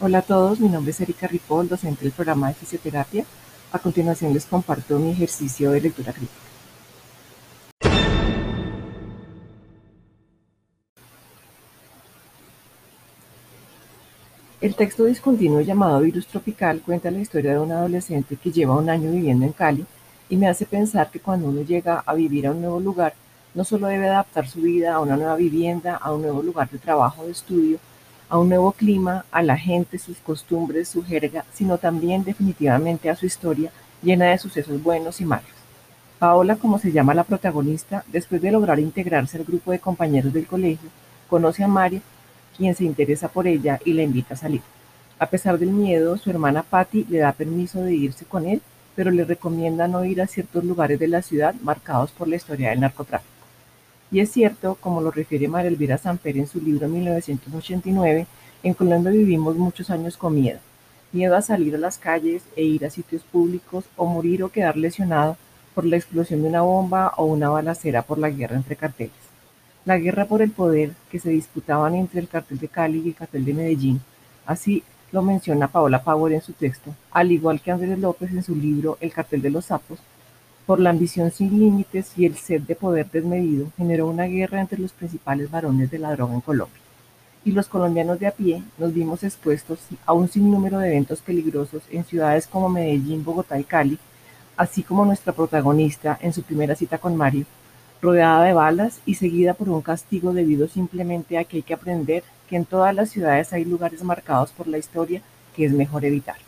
Hola a todos, mi nombre es Erika Ripoll, docente del programa de fisioterapia. A continuación les comparto mi ejercicio de lectura crítica. El texto discontinuo llamado Virus Tropical cuenta la historia de un adolescente que lleva un año viviendo en Cali y me hace pensar que cuando uno llega a vivir a un nuevo lugar, no solo debe adaptar su vida a una nueva vivienda, a un nuevo lugar de trabajo o de estudio, a un nuevo clima, a la gente, sus costumbres, su jerga, sino también definitivamente a su historia llena de sucesos buenos y malos. Paola, como se llama la protagonista, después de lograr integrarse al grupo de compañeros del colegio, conoce a Mario quien se interesa por ella y la invita a salir. A pesar del miedo, su hermana Patty le da permiso de irse con él, pero le recomienda no ir a ciertos lugares de la ciudad marcados por la historia del narcotráfico. Y es cierto, como lo refiere María Elvira Samper en su libro 1989, en Colombia vivimos muchos años con miedo. Miedo a salir a las calles e ir a sitios públicos o morir o quedar lesionado por la explosión de una bomba o una balacera por la guerra entre carteles. La guerra por el poder que se disputaban entre el cartel de Cali y el cartel de Medellín. Así lo menciona Paola Power en su texto, al igual que Andrés López en su libro El cartel de los sapos, por la ambición sin límites y el sed de poder desmedido, generó una guerra entre los principales varones de la droga en Colombia. Y los colombianos de a pie nos vimos expuestos a un sinnúmero de eventos peligrosos en ciudades como Medellín, Bogotá y Cali, así como nuestra protagonista en su primera cita con Mario, rodeada de balas y seguida por un castigo debido simplemente a que hay que aprender que en todas las ciudades hay lugares marcados por la historia que es mejor evitar.